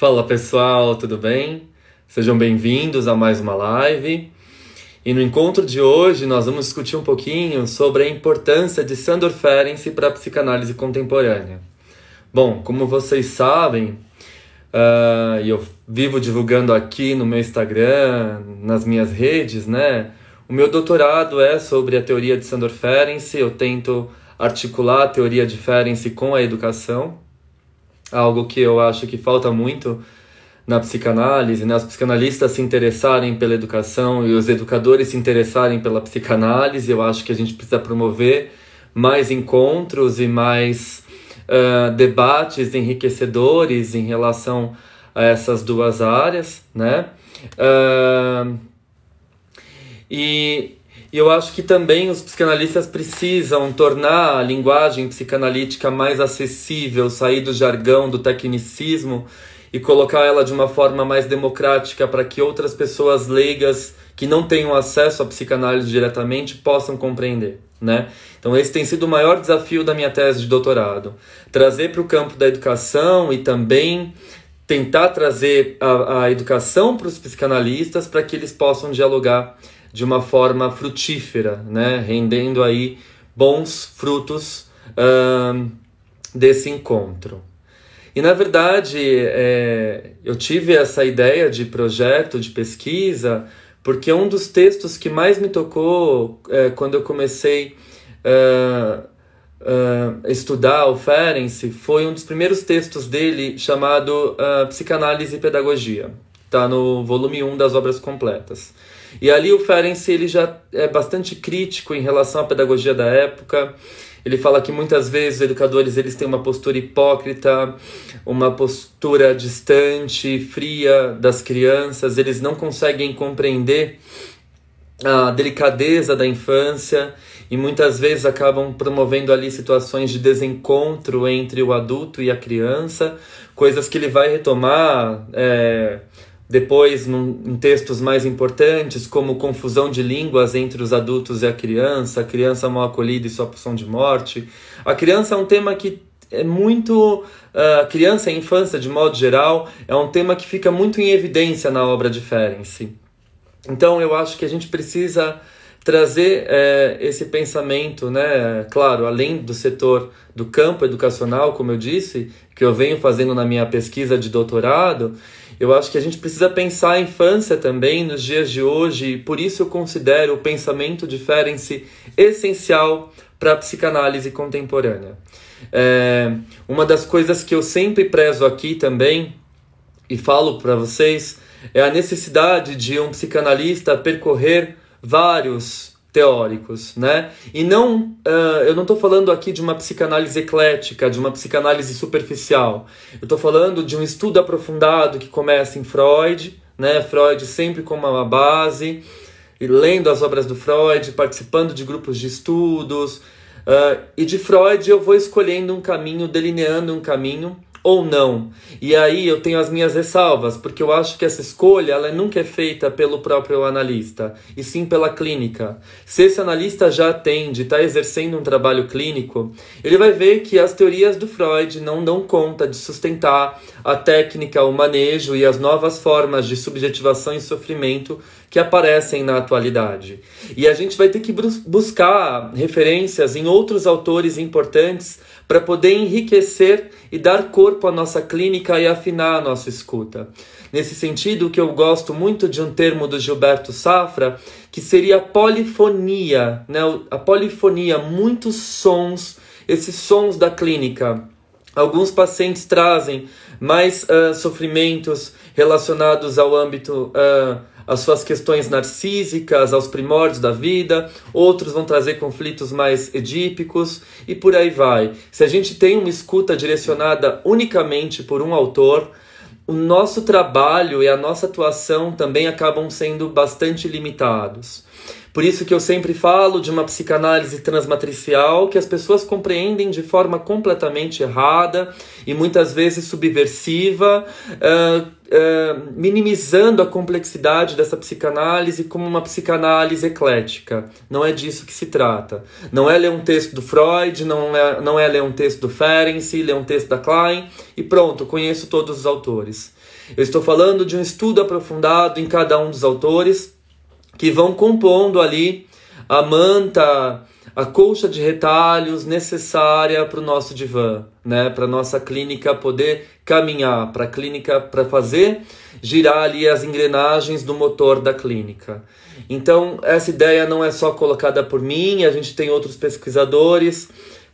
Fala pessoal, tudo bem? Sejam bem-vindos a mais uma live. E no encontro de hoje nós vamos discutir um pouquinho sobre a importância de Sandor Ferenczi para a psicanálise contemporânea. Bom, como vocês sabem, uh, eu vivo divulgando aqui no meu Instagram, nas minhas redes, né? O meu doutorado é sobre a teoria de Sandor Ferenczi. Eu tento articular a teoria de Ferenczi com a educação algo que eu acho que falta muito na psicanálise, né? os psicanalistas se interessarem pela educação e os educadores se interessarem pela psicanálise. Eu acho que a gente precisa promover mais encontros e mais uh, debates enriquecedores em relação a essas duas áreas, né? Uh, e e eu acho que também os psicanalistas precisam tornar a linguagem psicanalítica mais acessível, sair do jargão, do tecnicismo e colocar ela de uma forma mais democrática para que outras pessoas leigas que não tenham acesso à psicanálise diretamente possam compreender. Né? Então, esse tem sido o maior desafio da minha tese de doutorado: trazer para o campo da educação e também tentar trazer a, a educação para os psicanalistas para que eles possam dialogar de uma forma frutífera, né? rendendo aí bons frutos desse encontro. E na verdade, é, eu tive essa ideia de projeto de pesquisa porque um dos textos que mais me tocou é, quando eu comecei a uh, estudar o Ferenczi foi um dos primeiros textos dele chamado uh, Psicanálise e Pedagogia. Está no volume 1 das obras completas. E ali o Ferenczi ele já é bastante crítico em relação à pedagogia da época. Ele fala que muitas vezes os educadores eles têm uma postura hipócrita, uma postura distante, fria das crianças, eles não conseguem compreender a delicadeza da infância e muitas vezes acabam promovendo ali situações de desencontro entre o adulto e a criança, coisas que ele vai retomar é, depois, num, em textos mais importantes, como confusão de línguas entre os adultos e a criança, a criança mal acolhida e sua pulsão de morte. A criança é um tema que é muito. Uh, criança e infância, de modo geral, é um tema que fica muito em evidência na obra de Ferenczi. Então, eu acho que a gente precisa trazer é, esse pensamento, né? Claro, além do setor do campo educacional, como eu disse, que eu venho fazendo na minha pesquisa de doutorado, eu acho que a gente precisa pensar a infância também nos dias de hoje, e por isso eu considero o pensamento de essencial para a psicanálise contemporânea. É, uma das coisas que eu sempre prezo aqui também, e falo para vocês, é a necessidade de um psicanalista percorrer vários teóricos, né? E não, uh, eu não estou falando aqui de uma psicanálise eclética, de uma psicanálise superficial. Eu estou falando de um estudo aprofundado que começa em Freud, né? Freud sempre como uma base, e lendo as obras do Freud, participando de grupos de estudos. Uh, e de Freud eu vou escolhendo um caminho, delineando um caminho ou não. E aí eu tenho as minhas ressalvas, porque eu acho que essa escolha ela nunca é feita pelo próprio analista, e sim pela clínica. Se esse analista já atende, está exercendo um trabalho clínico, ele vai ver que as teorias do Freud não dão conta de sustentar a técnica, o manejo e as novas formas de subjetivação e sofrimento que aparecem na atualidade. E a gente vai ter que buscar referências em outros autores importantes para poder enriquecer e dar corpo à nossa clínica e afinar a nossa escuta. Nesse sentido, que eu gosto muito de um termo do Gilberto Safra, que seria a polifonia, né? a polifonia, muitos sons, esses sons da clínica. Alguns pacientes trazem mais uh, sofrimentos relacionados ao âmbito uh, as suas questões narcísicas, aos primórdios da vida, outros vão trazer conflitos mais edípicos e por aí vai. Se a gente tem uma escuta direcionada unicamente por um autor, o nosso trabalho e a nossa atuação também acabam sendo bastante limitados. Por isso que eu sempre falo de uma psicanálise transmatricial que as pessoas compreendem de forma completamente errada e muitas vezes subversiva, uh, uh, minimizando a complexidade dessa psicanálise como uma psicanálise eclética. Não é disso que se trata. Não é ler um texto do Freud, não é, não é ler um texto do Ferenczi, ler um texto da Klein e pronto, conheço todos os autores. Eu estou falando de um estudo aprofundado em cada um dos autores que vão compondo ali a manta, a colcha de retalhos necessária para o nosso divã, né? Para nossa clínica poder caminhar, para a clínica para fazer girar ali as engrenagens do motor da clínica. Então essa ideia não é só colocada por mim, a gente tem outros pesquisadores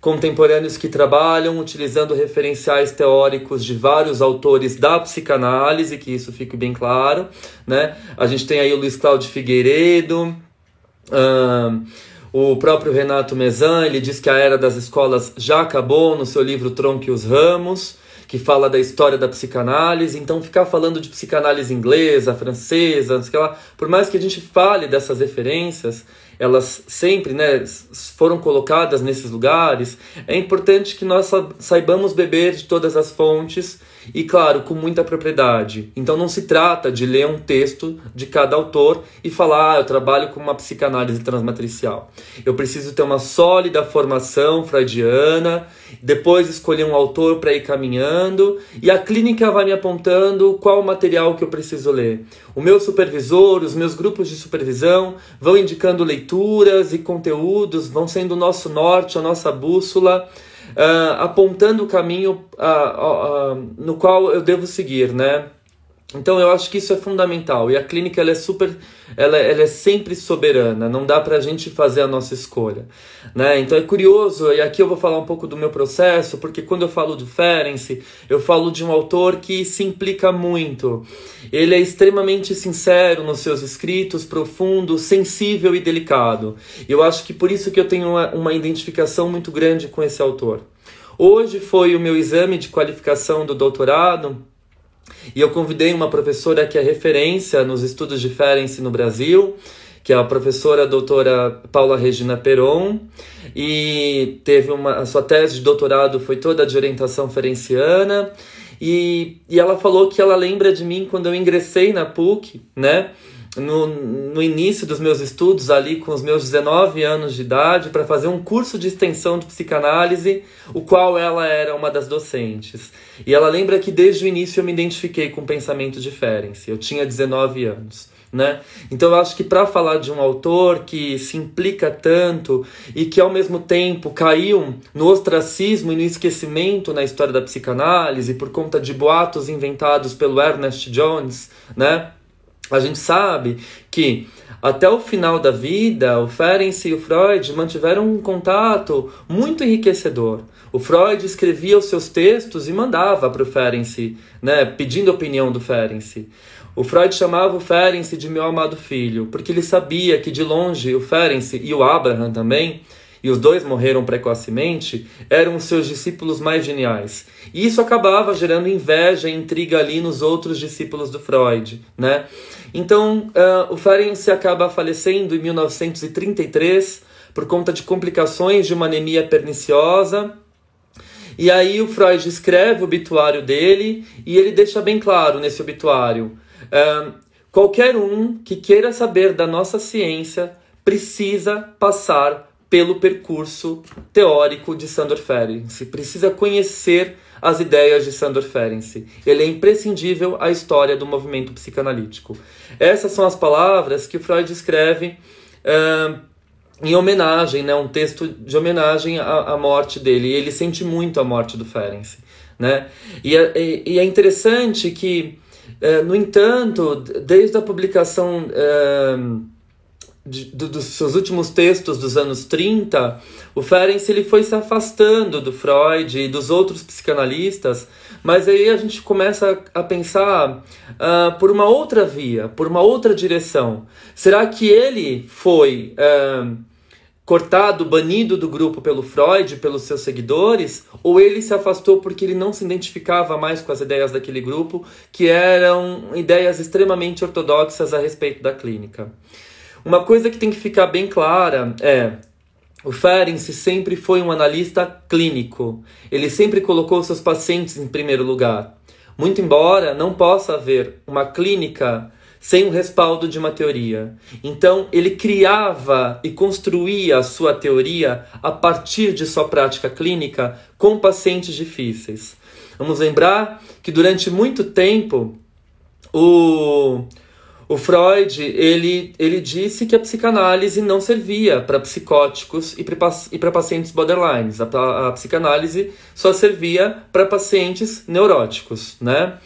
contemporâneos que trabalham utilizando referenciais teóricos de vários autores da psicanálise, que isso fique bem claro. Né? A gente tem aí o Luiz Cláudio Figueiredo, o próprio Renato Mezan, ele diz que a era das escolas já acabou no seu livro Tronque os Ramos, que fala da história da psicanálise. Então, ficar falando de psicanálise inglesa, francesa, não sei lá, por mais que a gente fale dessas referências, elas sempre né, foram colocadas nesses lugares, é importante que nós saibamos beber de todas as fontes e, claro, com muita propriedade. Então não se trata de ler um texto de cada autor e falar, ah, eu trabalho com uma psicanálise transmatricial. Eu preciso ter uma sólida formação freudiana, depois escolher um autor para ir caminhando e a clínica vai me apontando qual o material que eu preciso ler. O meu supervisor, os meus grupos de supervisão vão indicando leituras e conteúdos, vão sendo o nosso norte, a nossa bússola uh, apontando o caminho uh, uh, no qual eu devo seguir, né? Então eu acho que isso é fundamental e a clínica ela é super, ela, ela é sempre soberana, não dá para a gente fazer a nossa escolha, né? Então é curioso e aqui eu vou falar um pouco do meu processo porque quando eu falo do Ferenc eu falo de um autor que se implica muito, ele é extremamente sincero nos seus escritos, profundo, sensível e delicado. E eu acho que por isso que eu tenho uma, uma identificação muito grande com esse autor. Hoje foi o meu exame de qualificação do doutorado e eu convidei uma professora que é referência nos estudos de Ferenc no Brasil, que é a professora doutora Paula Regina Peron, e teve uma a sua tese de doutorado foi toda de orientação ferenciana, e, e ela falou que ela lembra de mim quando eu ingressei na PUC, né? no, no início dos meus estudos, ali com os meus 19 anos de idade, para fazer um curso de extensão de psicanálise, o qual ela era uma das docentes. E ela lembra que desde o início eu me identifiquei com o pensamento de Ferenc. Eu tinha 19 anos. Né? Então eu acho que para falar de um autor que se implica tanto e que ao mesmo tempo caiu no ostracismo e no esquecimento na história da psicanálise por conta de boatos inventados pelo Ernest Jones, né? A gente sabe que até o final da vida, o Ferenc e o Freud mantiveram um contato muito enriquecedor. O Freud escrevia os seus textos e mandava para o Ferenc, né, pedindo a opinião do Ferenc. O Freud chamava o Ferenc de meu amado filho, porque ele sabia que de longe o Ferenc e o Abraham também e os dois morreram precocemente, eram os seus discípulos mais geniais. E isso acabava gerando inveja e intriga ali nos outros discípulos do Freud, né? Então, uh, o Ferenc acaba falecendo em 1933 por conta de complicações de uma anemia perniciosa. E aí o Freud escreve o obituário dele e ele deixa bem claro nesse obituário: qualquer um que queira saber da nossa ciência precisa passar pelo percurso teórico de Sandor Ferenczi. Precisa conhecer as ideias de Sandor Ferenczi. Ele é imprescindível à história do movimento psicanalítico. Essas são as palavras que Freud escreve em homenagem, né, um texto de homenagem à, à morte dele. E ele sente muito a morte do Ferenczi. Né? E, é, e é interessante que, uh, no entanto, desde a publicação... Uh, de, dos seus últimos textos dos anos 30, o Ferenc ele foi se afastando do Freud e dos outros psicanalistas, mas aí a gente começa a pensar uh, por uma outra via, por uma outra direção. Será que ele foi uh, cortado, banido do grupo pelo Freud, pelos seus seguidores, ou ele se afastou porque ele não se identificava mais com as ideias daquele grupo, que eram ideias extremamente ortodoxas a respeito da clínica? Uma coisa que tem que ficar bem clara é o Ferenczi sempre foi um analista clínico. Ele sempre colocou seus pacientes em primeiro lugar. Muito embora não possa haver uma clínica sem o respaldo de uma teoria. Então, ele criava e construía a sua teoria a partir de sua prática clínica com pacientes difíceis. Vamos lembrar que durante muito tempo o o Freud, ele, ele disse que a psicanálise não servia para psicóticos e para pacientes borderlines. A, a psicanálise só servia para pacientes neuróticos, né?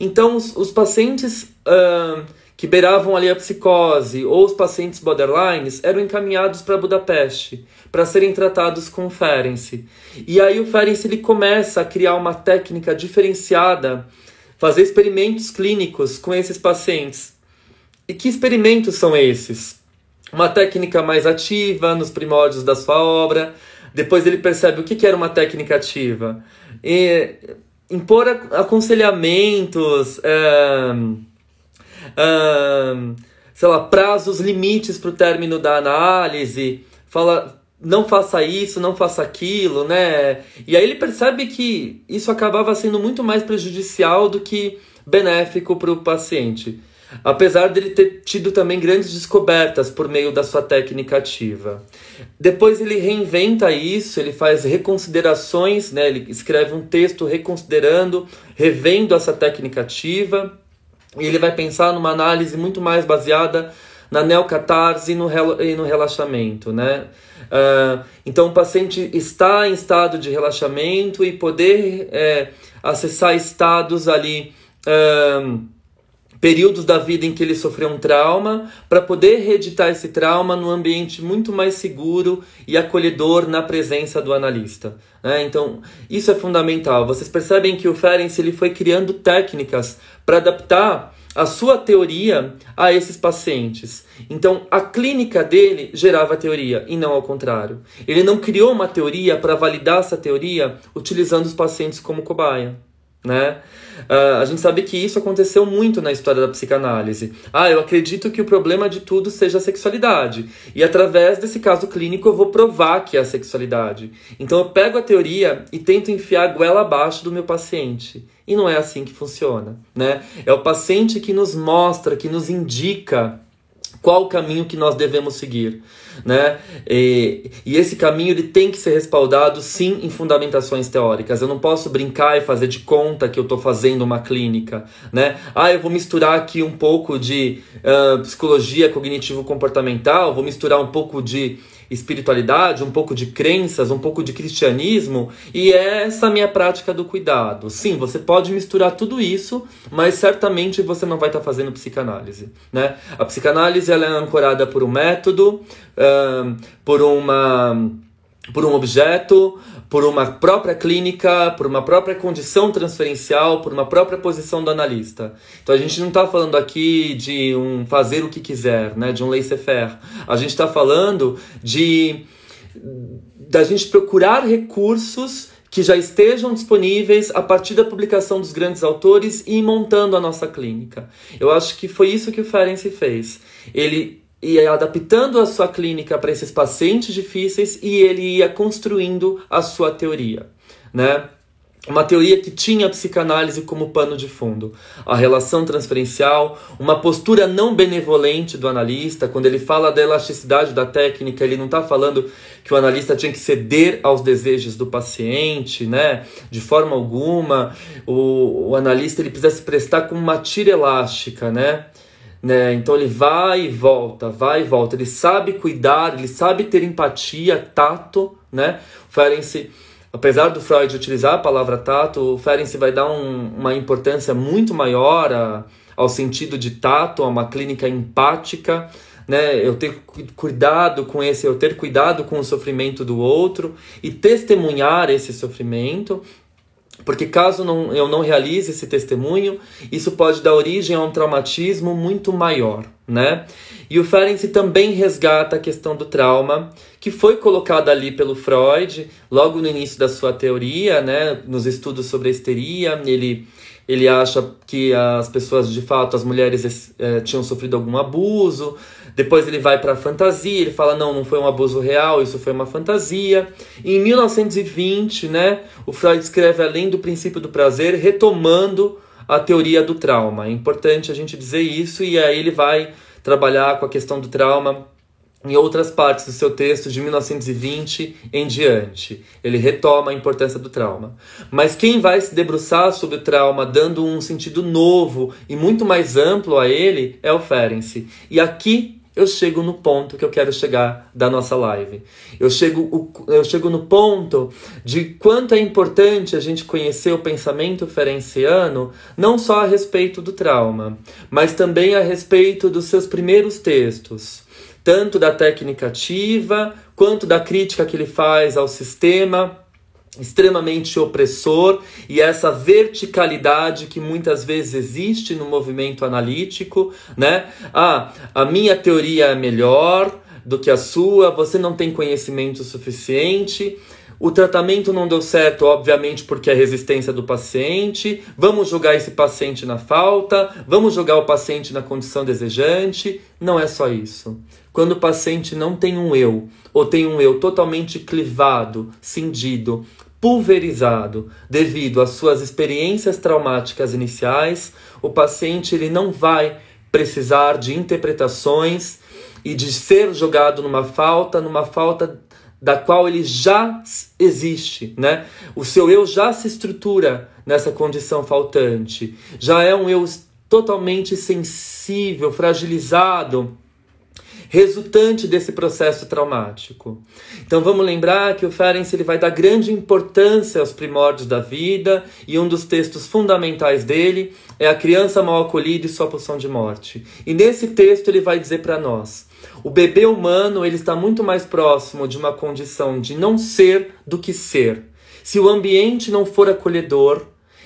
Então, os, os pacientes uh, que beiravam ali a psicose ou os pacientes borderlines eram encaminhados para Budapeste para serem tratados com o Ferenczi. E aí o Ferenczi ele começa a criar uma técnica diferenciada, fazer experimentos clínicos com esses pacientes e que experimentos são esses? Uma técnica mais ativa nos primórdios da sua obra. Depois ele percebe o que era uma técnica ativa. E, impor aconselhamentos, é, sei lá, prazos limites para o término da análise. Fala, não faça isso, não faça aquilo, né? E aí ele percebe que isso acabava sendo muito mais prejudicial do que benéfico para o paciente apesar dele ter tido também grandes descobertas por meio da sua técnica ativa. Depois ele reinventa isso, ele faz reconsiderações, né? ele escreve um texto reconsiderando, revendo essa técnica ativa, e ele vai pensar numa análise muito mais baseada na neocatarse e no, e no relaxamento, né? Uh, então o paciente está em estado de relaxamento e poder é, acessar estados ali uh, períodos da vida em que ele sofreu um trauma, para poder reeditar esse trauma num ambiente muito mais seguro e acolhedor na presença do analista. Né? Então, isso é fundamental. Vocês percebem que o Ferenc ele foi criando técnicas para adaptar a sua teoria a esses pacientes. Então, a clínica dele gerava teoria e não ao contrário. Ele não criou uma teoria para validar essa teoria utilizando os pacientes como cobaia. Né? Uh, a gente sabe que isso aconteceu muito na história da psicanálise. Ah, eu acredito que o problema de tudo seja a sexualidade. E através desse caso clínico eu vou provar que é a sexualidade. Então eu pego a teoria e tento enfiar a goela abaixo do meu paciente. E não é assim que funciona. Né? É o paciente que nos mostra, que nos indica qual o caminho que nós devemos seguir, né? E, e, esse caminho ele tem que ser respaldado sim em fundamentações teóricas. Eu não posso brincar e fazer de conta que eu estou fazendo uma clínica, né? Ah, eu vou misturar aqui um pouco de uh, psicologia cognitivo-comportamental, vou misturar um pouco de espiritualidade, um pouco de crenças, um pouco de cristianismo, e é essa minha prática do cuidado. Sim, você pode misturar tudo isso, mas certamente você não vai estar tá fazendo psicanálise. Né? A psicanálise ela é ancorada por um método, uh, por uma por um objeto, por uma própria clínica, por uma própria condição transferencial, por uma própria posição do analista. Então a gente não está falando aqui de um fazer o que quiser, né, de um laissez-faire. A gente está falando de da gente procurar recursos que já estejam disponíveis a partir da publicação dos grandes autores e montando a nossa clínica. Eu acho que foi isso que o Ferenczi fez. Ele e adaptando a sua clínica para esses pacientes difíceis e ele ia construindo a sua teoria, né? uma teoria que tinha a psicanálise como pano de fundo. A relação transferencial, uma postura não benevolente do analista, quando ele fala da elasticidade da técnica, ele não está falando que o analista tinha que ceder aos desejos do paciente, né? De forma alguma. O, o analista ele precisa se prestar com uma tira elástica, né? Né? Então ele vai e volta, vai e volta. Ele sabe cuidar, ele sabe ter empatia, tato, né? Ferenc apesar do Freud utilizar a palavra tato, o Ferenczi vai dar um, uma importância muito maior a, ao sentido de tato, a uma clínica empática, né? Eu ter cuidado com esse, eu ter cuidado com o sofrimento do outro e testemunhar esse sofrimento, porque caso não, eu não realize esse testemunho, isso pode dar origem a um traumatismo muito maior, né? E o Ferenczi também resgata a questão do trauma, que foi colocada ali pelo Freud, logo no início da sua teoria, né? Nos estudos sobre a histeria, ele ele acha que as pessoas, de fato, as mulheres é, tinham sofrido algum abuso. Depois ele vai para a fantasia, ele fala: não, não foi um abuso real, isso foi uma fantasia. E em 1920, né, o Freud escreve Além do Princípio do Prazer, retomando a teoria do trauma. É importante a gente dizer isso, e aí ele vai trabalhar com a questão do trauma em outras partes do seu texto de 1920 em diante. Ele retoma a importância do trauma. Mas quem vai se debruçar sobre o trauma, dando um sentido novo e muito mais amplo a ele, é o Ferenczi. E aqui eu chego no ponto que eu quero chegar da nossa live. Eu chego, eu chego no ponto de quanto é importante a gente conhecer o pensamento ferenciano, não só a respeito do trauma, mas também a respeito dos seus primeiros textos tanto da técnica ativa quanto da crítica que ele faz ao sistema extremamente opressor e essa verticalidade que muitas vezes existe no movimento analítico, né? Ah, a minha teoria é melhor do que a sua, você não tem conhecimento suficiente. O tratamento não deu certo, obviamente, porque é resistência do paciente. Vamos jogar esse paciente na falta, vamos jogar o paciente na condição desejante. Não é só isso. Quando o paciente não tem um eu, ou tem um eu totalmente clivado, cindido, pulverizado devido às suas experiências traumáticas iniciais, o paciente ele não vai precisar de interpretações e de ser jogado numa falta, numa falta da qual ele já existe, né? O seu eu já se estrutura nessa condição faltante. Já é um eu totalmente sensível, fragilizado resultante desse processo traumático. Então vamos lembrar que o Ferenc ele vai dar grande importância aos primórdios da vida e um dos textos fundamentais dele é a criança mal acolhida e sua pulsão de morte. E nesse texto ele vai dizer para nós: o bebê humano ele está muito mais próximo de uma condição de não ser do que ser. Se o ambiente não for acolhedor,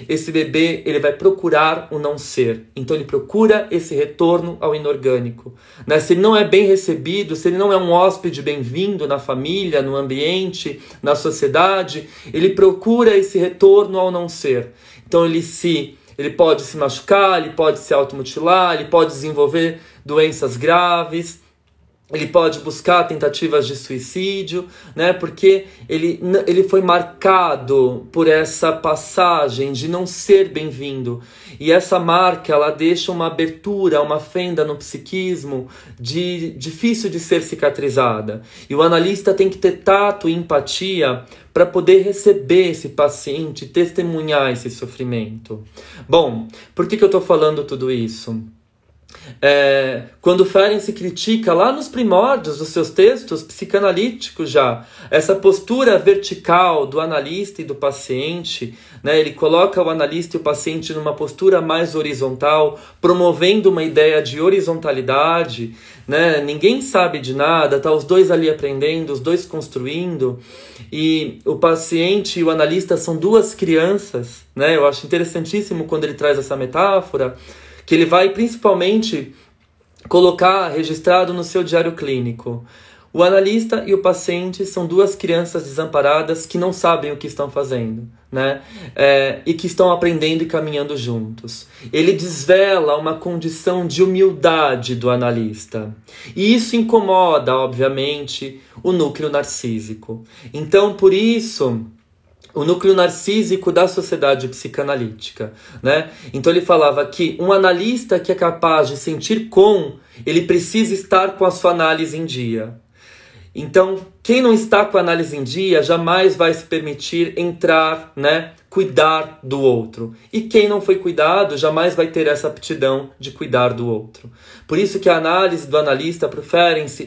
esse bebê ele vai procurar o não ser. Então ele procura esse retorno ao inorgânico. Né? Se ele não é bem recebido, se ele não é um hóspede bem-vindo na família, no ambiente, na sociedade, ele procura esse retorno ao não ser. Então ele se ele pode se machucar, ele pode se automutilar, ele pode desenvolver doenças graves, ele pode buscar tentativas de suicídio, né? Porque ele, ele foi marcado por essa passagem de não ser bem-vindo. E essa marca, ela deixa uma abertura, uma fenda no psiquismo de difícil de ser cicatrizada. E o analista tem que ter tato e empatia para poder receber esse paciente, testemunhar esse sofrimento. Bom, por que, que eu estou falando tudo isso? É, quando Ferenc critica lá nos primórdios dos seus textos psicanalíticos já, essa postura vertical do analista e do paciente, né, ele coloca o analista e o paciente numa postura mais horizontal, promovendo uma ideia de horizontalidade, né, ninguém sabe de nada, tá os dois ali aprendendo, os dois construindo, e o paciente e o analista são duas crianças, né, eu acho interessantíssimo quando ele traz essa metáfora, que ele vai principalmente colocar registrado no seu diário clínico. O analista e o paciente são duas crianças desamparadas que não sabem o que estão fazendo, né? É, e que estão aprendendo e caminhando juntos. Ele desvela uma condição de humildade do analista. E isso incomoda, obviamente, o núcleo narcísico. Então, por isso, o núcleo narcísico da sociedade psicanalítica, né? Então ele falava que um analista que é capaz de sentir com, ele precisa estar com a sua análise em dia. Então, quem não está com a análise em dia jamais vai se permitir entrar, né, cuidar do outro. E quem não foi cuidado jamais vai ter essa aptidão de cuidar do outro. Por isso que a análise do analista para o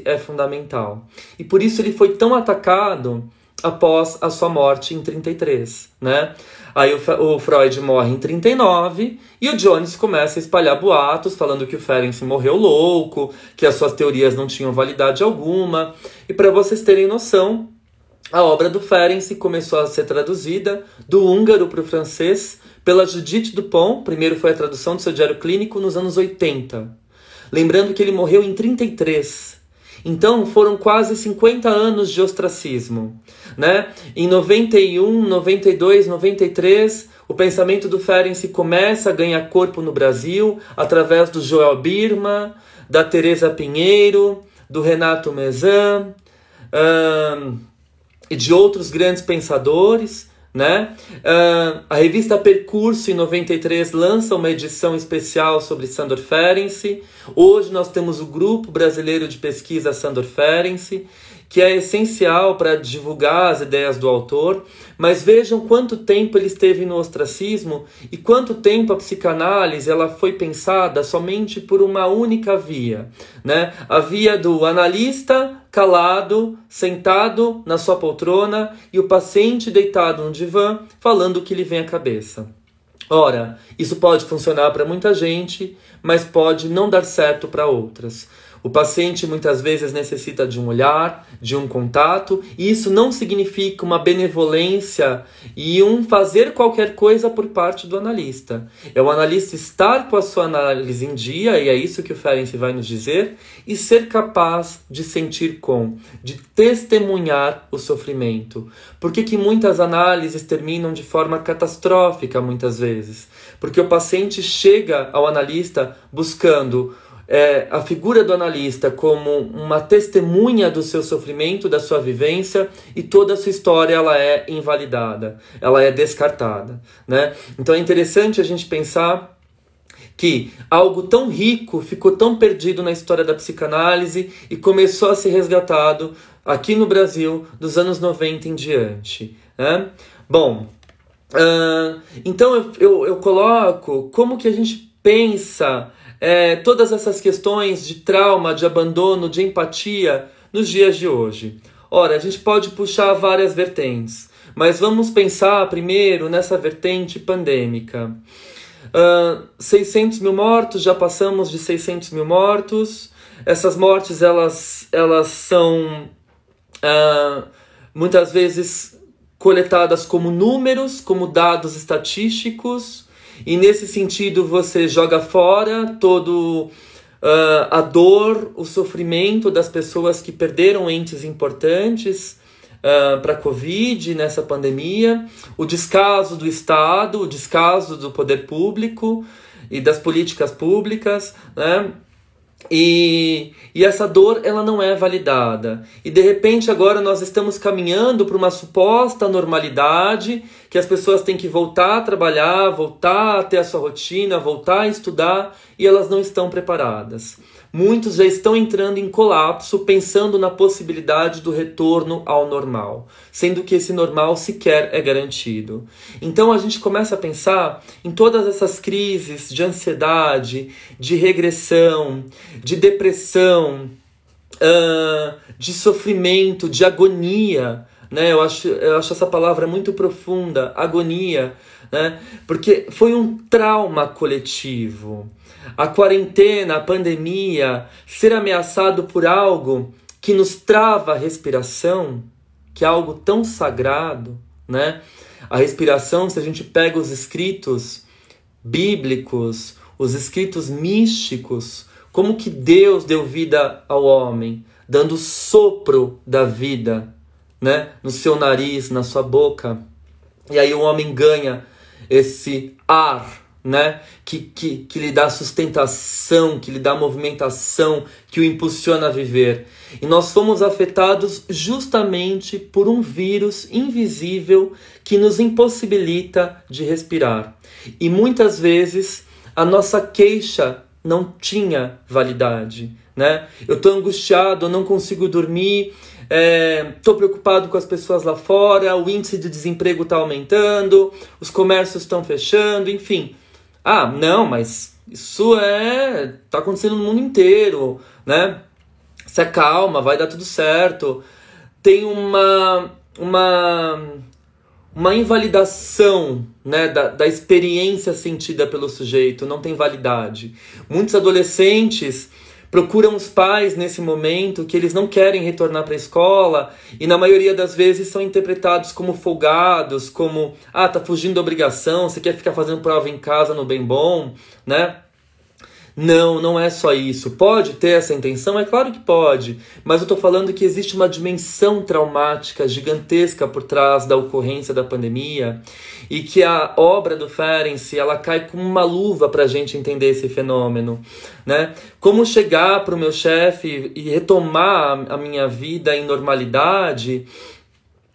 é fundamental. E por isso ele foi tão atacado após a sua morte em 33, né? Aí o, o, Freud morre em 39 e o Jones começa a espalhar boatos falando que o Ferenc morreu louco, que as suas teorias não tinham validade alguma. E para vocês terem noção, a obra do Ferenc começou a ser traduzida do húngaro para o francês pela Judith Dupont. Primeiro foi a tradução do seu diário clínico nos anos 80. Lembrando que ele morreu em 33. Então foram quase 50 anos de ostracismo. Né? Em 91, 92, 93, o pensamento do Ferenc começa a ganhar corpo no Brasil através do Joel Birma, da Teresa Pinheiro, do Renato Mezan um, e de outros grandes pensadores. Né? Uh, a revista Percurso, em 93, lança uma edição especial sobre Sandor Ferenczi. Hoje nós temos o Grupo Brasileiro de Pesquisa Sandor Ferenczi, que é essencial para divulgar as ideias do autor, mas vejam quanto tempo ele esteve no ostracismo e quanto tempo a psicanálise ela foi pensada somente por uma única via, né? A via do analista calado, sentado na sua poltrona e o paciente deitado no divã falando o que lhe vem à cabeça. Ora, isso pode funcionar para muita gente, mas pode não dar certo para outras. O paciente muitas vezes necessita de um olhar, de um contato, e isso não significa uma benevolência e um fazer qualquer coisa por parte do analista. É o analista estar com a sua análise em dia, e é isso que o Ferenc vai nos dizer, e ser capaz de sentir com, de testemunhar o sofrimento. Por que, que muitas análises terminam de forma catastrófica muitas vezes? Porque o paciente chega ao analista buscando é, a figura do analista como uma testemunha do seu sofrimento, da sua vivência, e toda a sua história ela é invalidada, ela é descartada. Né? Então é interessante a gente pensar que algo tão rico ficou tão perdido na história da psicanálise e começou a ser resgatado aqui no Brasil dos anos 90 em diante. Né? Bom, uh, então eu, eu, eu coloco como que a gente pensa é, todas essas questões de trauma, de abandono, de empatia nos dias de hoje? Ora, a gente pode puxar várias vertentes, mas vamos pensar primeiro nessa vertente pandêmica. Uh, 600 mil mortos, já passamos de 600 mil mortos. Essas mortes elas, elas são uh, muitas vezes coletadas como números, como dados estatísticos, e nesse sentido você joga fora todo uh, a dor, o sofrimento das pessoas que perderam entes importantes uh, para a Covid nessa pandemia, o descaso do Estado, o descaso do poder público e das políticas públicas, né? E, e essa dor ela não é validada. E de repente agora nós estamos caminhando para uma suposta normalidade que as pessoas têm que voltar a trabalhar, voltar a ter a sua rotina, voltar a estudar e elas não estão preparadas. Muitos já estão entrando em colapso pensando na possibilidade do retorno ao normal, sendo que esse normal sequer é garantido. Então a gente começa a pensar em todas essas crises de ansiedade, de regressão, de depressão, uh, de sofrimento, de agonia. Né? Eu, acho, eu acho essa palavra muito profunda, agonia, né? porque foi um trauma coletivo a quarentena, a pandemia, ser ameaçado por algo que nos trava a respiração, que é algo tão sagrado, né? A respiração, se a gente pega os escritos bíblicos, os escritos místicos, como que Deus deu vida ao homem, dando sopro da vida, né, no seu nariz, na sua boca. E aí o homem ganha esse ar né? Que, que, que lhe dá sustentação, que lhe dá movimentação, que o impulsiona a viver. E nós fomos afetados justamente por um vírus invisível que nos impossibilita de respirar. E muitas vezes a nossa queixa não tinha validade, né? Eu estou angustiado, eu não consigo dormir, estou é, preocupado com as pessoas lá fora, o índice de desemprego está aumentando, os comércios estão fechando, enfim. Ah, não, mas isso é está acontecendo no mundo inteiro, né? Se acalma, vai dar tudo certo. Tem uma uma uma invalidação né, da, da experiência sentida pelo sujeito, não tem validade. Muitos adolescentes procuram os pais nesse momento que eles não querem retornar para a escola e na maioria das vezes são interpretados como folgados, como ah, tá fugindo da obrigação, você quer ficar fazendo prova em casa no bem bom, né? Não, não é só isso. Pode ter essa intenção? É claro que pode. Mas eu estou falando que existe uma dimensão traumática gigantesca por trás da ocorrência da pandemia e que a obra do Ferenc ela cai como uma luva para a gente entender esse fenômeno. Né? Como chegar para o meu chefe e retomar a minha vida em normalidade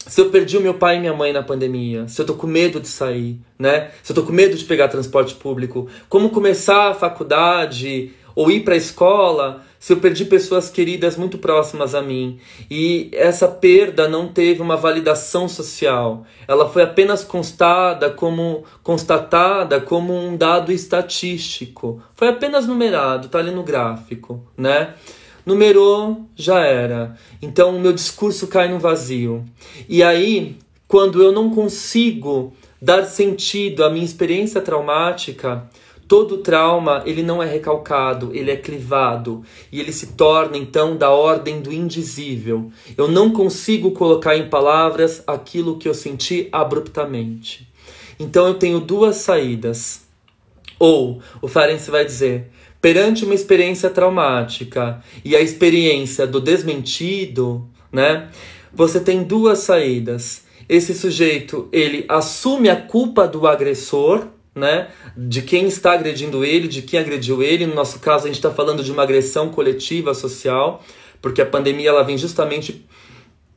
se eu perdi o meu pai e minha mãe na pandemia, se eu tô com medo de sair, né? Se eu tô com medo de pegar transporte público, como começar a faculdade ou ir para a escola, se eu perdi pessoas queridas muito próximas a mim e essa perda não teve uma validação social, ela foi apenas constada como constatada como um dado estatístico, foi apenas numerado, tá ali no gráfico, né? Numerou, já era. Então o meu discurso cai no vazio. E aí, quando eu não consigo dar sentido à minha experiência traumática, todo trauma ele não é recalcado, ele é clivado e ele se torna então da ordem do indizível. Eu não consigo colocar em palavras aquilo que eu senti abruptamente. Então eu tenho duas saídas. Ou o Ferenc vai dizer: perante uma experiência traumática e a experiência do desmentido, né? Você tem duas saídas. Esse sujeito, ele assume a culpa do agressor, né? De quem está agredindo ele, de quem agrediu ele. No nosso caso, a gente está falando de uma agressão coletiva social, porque a pandemia ela vem justamente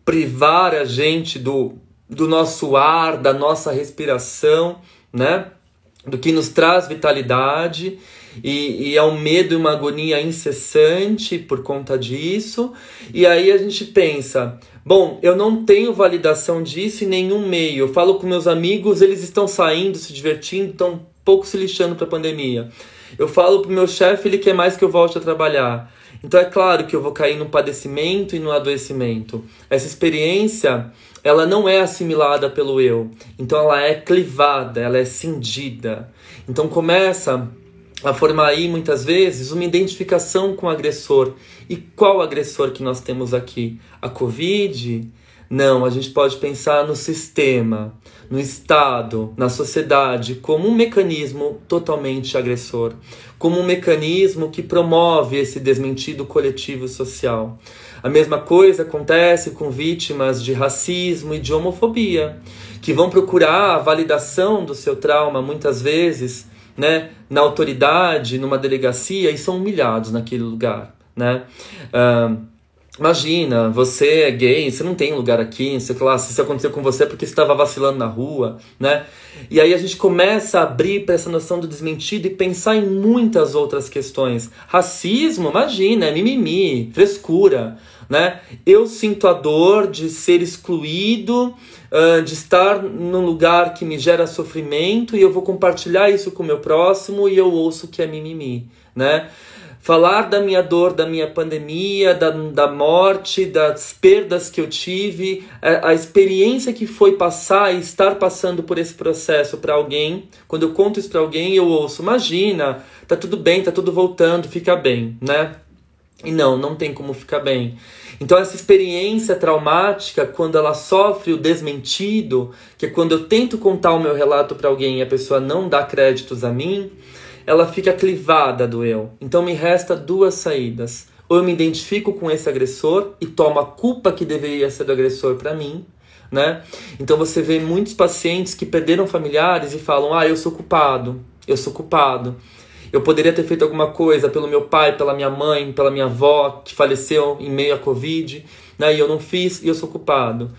privar a gente do, do nosso ar, da nossa respiração, né? Do que nos traz vitalidade e, e é um medo e uma agonia incessante por conta disso. E aí a gente pensa, bom, eu não tenho validação disso em nenhum meio. Eu falo com meus amigos, eles estão saindo, se divertindo, estão pouco se lixando para a pandemia. Eu falo pro meu chefe, ele quer mais que eu volte a trabalhar. Então é claro que eu vou cair no padecimento e no adoecimento. Essa experiência, ela não é assimilada pelo eu. Então ela é clivada, ela é cindida. Então começa a formar aí muitas vezes uma identificação com o agressor. E qual agressor que nós temos aqui? A Covid? Não, a gente pode pensar no sistema, no Estado, na sociedade, como um mecanismo totalmente agressor, como um mecanismo que promove esse desmentido coletivo social. A mesma coisa acontece com vítimas de racismo e de homofobia, que vão procurar a validação do seu trauma muitas vezes né, na autoridade, numa delegacia e são humilhados naquele lugar, né? Uh, imagina, você é gay, você não tem lugar aqui, sei lá, se isso aconteceu com você é porque você estava vacilando na rua, né? E aí a gente começa a abrir para essa noção do desmentido e pensar em muitas outras questões. Racismo, imagina, é mimimi, frescura, né? Eu sinto a dor de ser excluído, uh, de estar num lugar que me gera sofrimento e eu vou compartilhar isso com o meu próximo e eu ouço que é mimimi, né? Falar da minha dor, da minha pandemia, da, da morte, das perdas que eu tive, a, a experiência que foi passar e estar passando por esse processo para alguém. Quando eu conto isso para alguém, eu ouço: imagina, tá tudo bem, tá tudo voltando, fica bem, né? E não, não tem como ficar bem. Então, essa experiência traumática, quando ela sofre o desmentido, que é quando eu tento contar o meu relato para alguém e a pessoa não dá créditos a mim, ela fica clivada do eu. Então, me resta duas saídas. Ou eu me identifico com esse agressor e tomo a culpa que deveria ser do agressor para mim, né? Então você vê muitos pacientes que perderam familiares e falam: "Ah, eu sou culpado". eu sou culpado. Eu poderia ter feito alguma coisa pelo meu pai, pela minha mãe, pela minha avó, que faleceu em meio à Covid, né? e eu não fiz e eu sou culpado.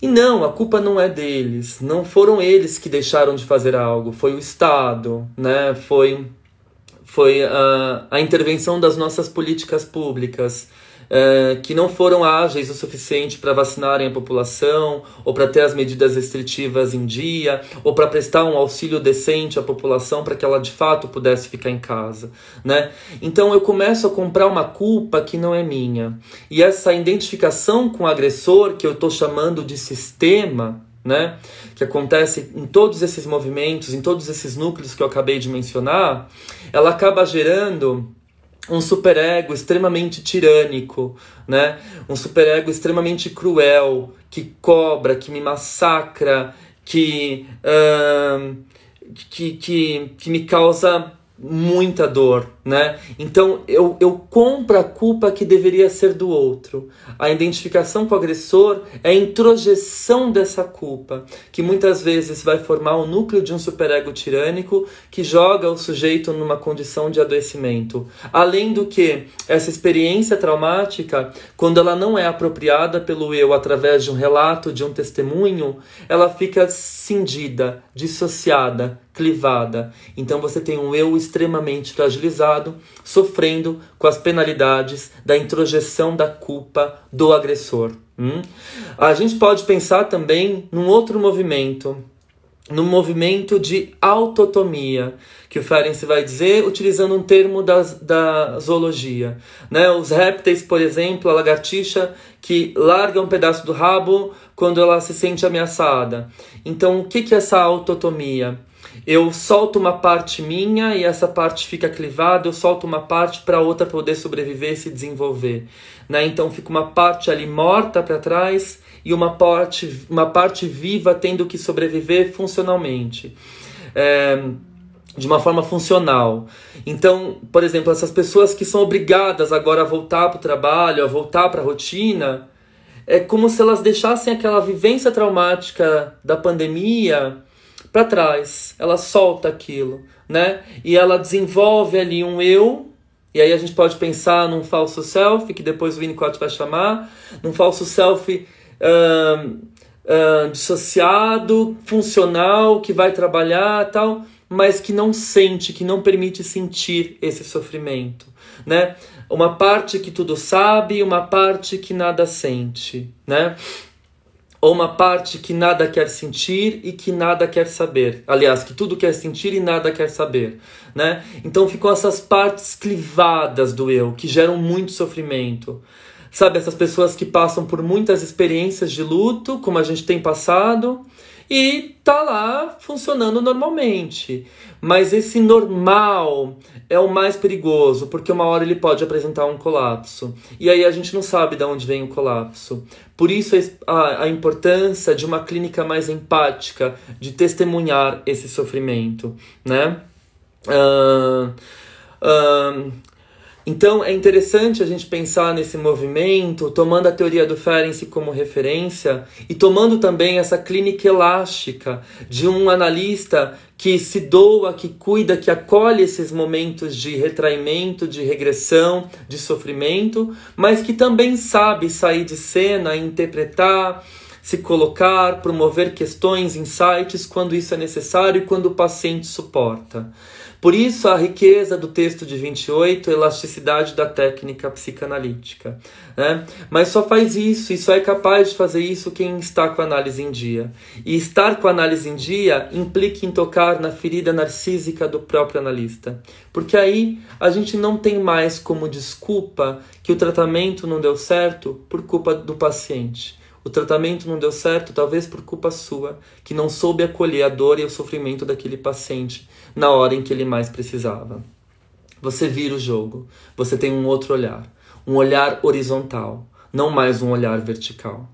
E não, a culpa não é deles. Não foram eles que deixaram de fazer algo, foi o Estado, né? Foi foi a, a intervenção das nossas políticas públicas. É, que não foram ágeis o suficiente para vacinarem a população, ou para ter as medidas restritivas em dia, ou para prestar um auxílio decente à população para que ela de fato pudesse ficar em casa. Né? Então eu começo a comprar uma culpa que não é minha. E essa identificação com o agressor, que eu estou chamando de sistema, né? que acontece em todos esses movimentos, em todos esses núcleos que eu acabei de mencionar, ela acaba gerando um superego extremamente tirânico, né? Um superego extremamente cruel, que cobra, que me massacra, que, uh, que, que, que me causa muita dor, né? Então eu, eu compro a culpa que deveria ser do outro. A identificação com o agressor é a introjeção dessa culpa, que muitas vezes vai formar o núcleo de um superego tirânico que joga o sujeito numa condição de adoecimento. Além do que, essa experiência traumática, quando ela não é apropriada pelo eu através de um relato, de um testemunho, ela fica cindida, dissociada, clivada. Então você tem um eu extremamente fragilizado, sofrendo com as penalidades da introjeção da culpa do agressor. Hum? A gente pode pensar também num outro movimento, no movimento de autotomia, que o Ferenc vai dizer utilizando um termo da, da zoologia. Né? Os répteis, por exemplo, a lagartixa que larga um pedaço do rabo quando ela se sente ameaçada. Então, o que, que é essa autotomia? Eu solto uma parte minha e essa parte fica clivada, eu solto uma parte para outra poder sobreviver e se desenvolver. Né? Então fica uma parte ali morta para trás e uma parte, uma parte viva tendo que sobreviver funcionalmente. É, de uma forma funcional. Então, por exemplo, essas pessoas que são obrigadas agora a voltar para o trabalho, a voltar para a rotina, é como se elas deixassem aquela vivência traumática da pandemia para trás, ela solta aquilo, né? E ela desenvolve ali um eu, e aí a gente pode pensar num falso self, que depois o Winnicott vai chamar, num falso self dissociado, funcional, que vai trabalhar tal, mas que não sente, que não permite sentir esse sofrimento, né? Uma parte que tudo sabe, uma parte que nada sente, né? ou uma parte que nada quer sentir e que nada quer saber. Aliás, que tudo quer sentir e nada quer saber, né? Então ficam essas partes clivadas do eu que geram muito sofrimento. Sabe, essas pessoas que passam por muitas experiências de luto, como a gente tem passado, e tá lá funcionando normalmente. Mas esse normal é o mais perigoso, porque uma hora ele pode apresentar um colapso. E aí a gente não sabe de onde vem o colapso. Por isso a, a importância de uma clínica mais empática, de testemunhar esse sofrimento, né? Uh, uh, então é interessante a gente pensar nesse movimento, tomando a teoria do Ferenczi como referência e tomando também essa clínica elástica de um analista que se doa, que cuida, que acolhe esses momentos de retraimento, de regressão, de sofrimento, mas que também sabe sair de cena, interpretar, se colocar, promover questões, insights quando isso é necessário e quando o paciente suporta. Por isso, a riqueza do texto de 28, a elasticidade da técnica psicanalítica. Né? Mas só faz isso e só é capaz de fazer isso quem está com a análise em dia. E estar com a análise em dia implica em tocar na ferida narcísica do próprio analista. Porque aí a gente não tem mais como desculpa que o tratamento não deu certo por culpa do paciente. O tratamento não deu certo, talvez por culpa sua, que não soube acolher a dor e o sofrimento daquele paciente na hora em que ele mais precisava. Você vira o jogo, você tem um outro olhar, um olhar horizontal, não mais um olhar vertical.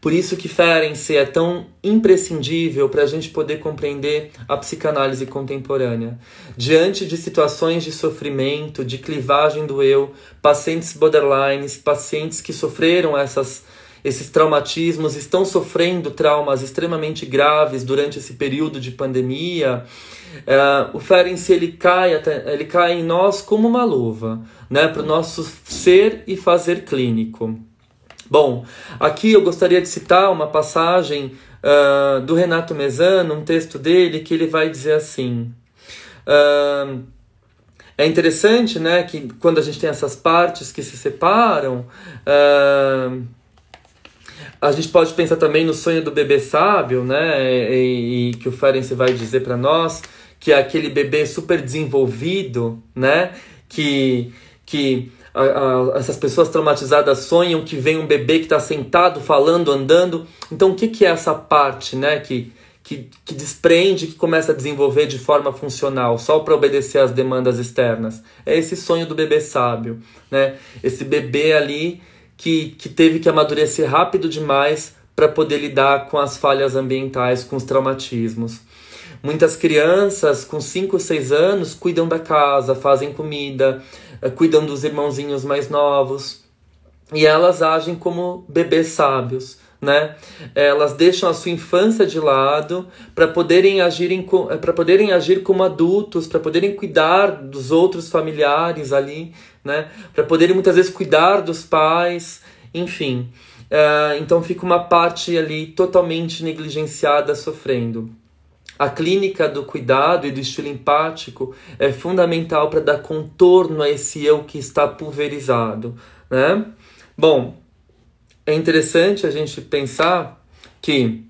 Por isso que Ferenczi é tão imprescindível para a gente poder compreender a psicanálise contemporânea. Diante de situações de sofrimento, de clivagem do eu, pacientes borderlines, pacientes que sofreram essas esses traumatismos, estão sofrendo traumas extremamente graves durante esse período de pandemia, uh, o Ferenc ele cai, até, ele cai em nós como uma luva, né, para o nosso ser e fazer clínico. Bom, aqui eu gostaria de citar uma passagem uh, do Renato Mesano, um texto dele, que ele vai dizer assim. Uh, é interessante, né, que quando a gente tem essas partes que se separam, uh, a gente pode pensar também no sonho do bebê sábio, né, e, e que o Ferenc vai dizer para nós, que é aquele bebê super desenvolvido, né, que, que a, a, essas pessoas traumatizadas sonham que vem um bebê que está sentado, falando, andando. Então, o que, que é essa parte, né, que que, que desprende, que começa a desenvolver de forma funcional, só para obedecer às demandas externas. É esse sonho do bebê sábio, né? Esse bebê ali que, que teve que amadurecer rápido demais para poder lidar com as falhas ambientais, com os traumatismos. Muitas crianças com 5, 6 anos cuidam da casa, fazem comida, eh, cuidam dos irmãozinhos mais novos. E elas agem como bebês sábios né? Elas deixam a sua infância de lado para poderem agir para poderem agir como adultos, para poderem cuidar dos outros familiares ali, né? Para poderem muitas vezes cuidar dos pais, enfim. Uh, então fica uma parte ali totalmente negligenciada, sofrendo. A clínica do cuidado e do estilo empático é fundamental para dar contorno a esse eu que está pulverizado, né? Bom, é interessante a gente pensar que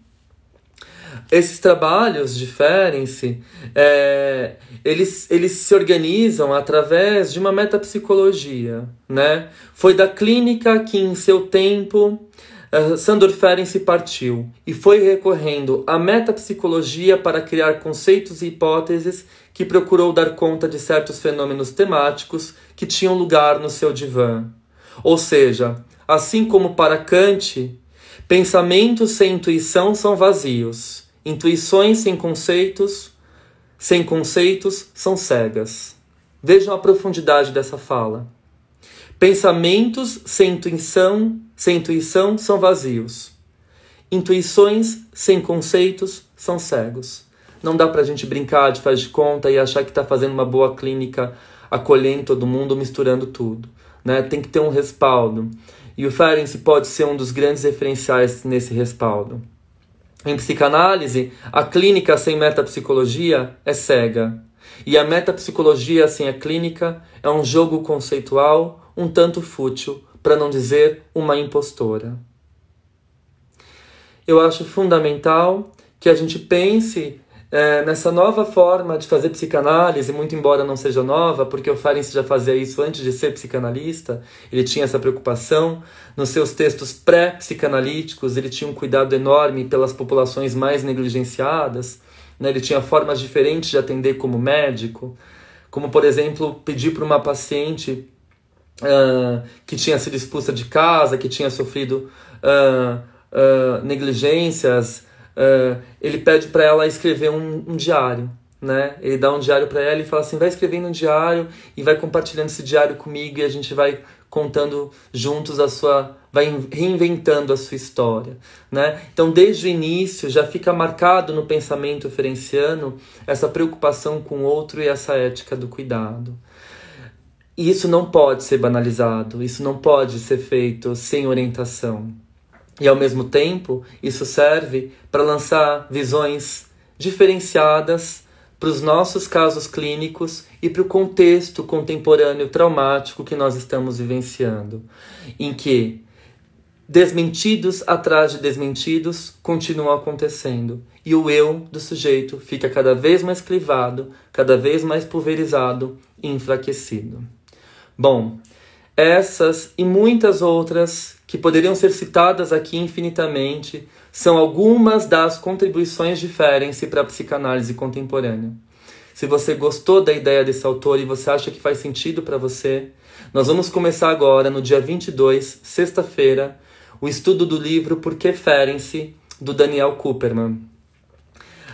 esses trabalhos diferem-se, é, eles, eles se organizam através de uma metapsicologia, né? Foi da clínica que, em seu tempo, uh, Sandor Ferenczi partiu e foi recorrendo à metapsicologia para criar conceitos e hipóteses que procurou dar conta de certos fenômenos temáticos que tinham lugar no seu divã. Ou seja, Assim como para Kant, pensamentos sem intuição são vazios, intuições sem conceitos, sem conceitos são cegas. Vejam a profundidade dessa fala. Pensamentos sem intuição, sem intuição são vazios. Intuições sem conceitos são cegos. Não dá para a gente brincar de faz de conta e achar que está fazendo uma boa clínica acolhendo todo mundo, misturando tudo. Né? Tem que ter um respaldo. E o Ferenczi pode ser um dos grandes referenciais nesse respaldo. Em psicanálise, a clínica sem metapsicologia é cega. E a metapsicologia sem a clínica é um jogo conceitual um tanto fútil, para não dizer uma impostora. Eu acho fundamental que a gente pense é, nessa nova forma de fazer psicanálise, muito embora não seja nova, porque o Ferenczi já fazia isso antes de ser psicanalista, ele tinha essa preocupação. Nos seus textos pré-psicanalíticos, ele tinha um cuidado enorme pelas populações mais negligenciadas, né? ele tinha formas diferentes de atender como médico, como, por exemplo, pedir para uma paciente uh, que tinha sido expulsa de casa, que tinha sofrido uh, uh, negligências, uh, ele pede para ela escrever um, um, diário, né? Ele dá um diário para ela e fala assim, vai escrevendo um diário e vai compartilhando esse diário comigo e a gente vai contando juntos a sua, vai reinventando a sua história, né? Então, desde o início já fica marcado no pensamento ferenciano essa preocupação com o outro e essa ética do cuidado. E isso não pode ser banalizado, isso não pode ser feito sem orientação. E ao mesmo tempo, isso serve para lançar visões diferenciadas para os nossos casos clínicos e para o contexto contemporâneo traumático que nós estamos vivenciando, em que desmentidos atrás de desmentidos continuam acontecendo e o eu do sujeito fica cada vez mais clivado, cada vez mais pulverizado e enfraquecido. Bom, essas e muitas outras que poderiam ser citadas aqui infinitamente são algumas das contribuições de Ferenczi para a psicanálise contemporânea. Se você gostou da ideia desse autor e você acha que faz sentido para você, nós vamos começar agora, no dia 22, sexta-feira, o estudo do livro Por que Ferenczi, do Daniel Cooperman.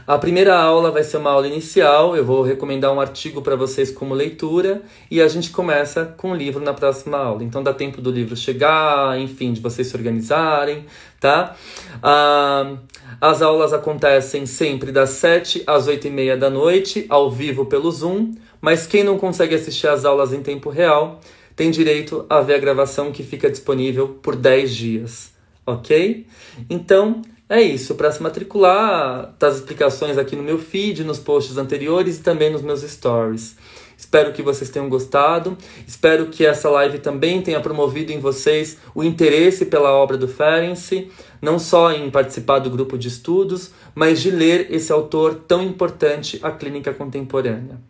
A primeira aula vai ser uma aula inicial, eu vou recomendar um artigo para vocês como leitura e a gente começa com o livro na próxima aula. Então dá tempo do livro chegar, enfim, de vocês se organizarem, tá? Ah, as aulas acontecem sempre das 7 às 8 e meia da noite, ao vivo pelo Zoom, mas quem não consegue assistir às aulas em tempo real tem direito a ver a gravação que fica disponível por 10 dias, ok? Então, é isso, para se matricular, tá as explicações aqui no meu feed, nos posts anteriores e também nos meus stories. Espero que vocês tenham gostado. Espero que essa live também tenha promovido em vocês o interesse pela obra do Ferenczi, não só em participar do grupo de estudos, mas de ler esse autor tão importante, a clínica contemporânea.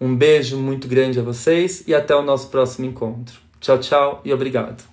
Um beijo muito grande a vocês e até o nosso próximo encontro. Tchau, tchau e obrigado.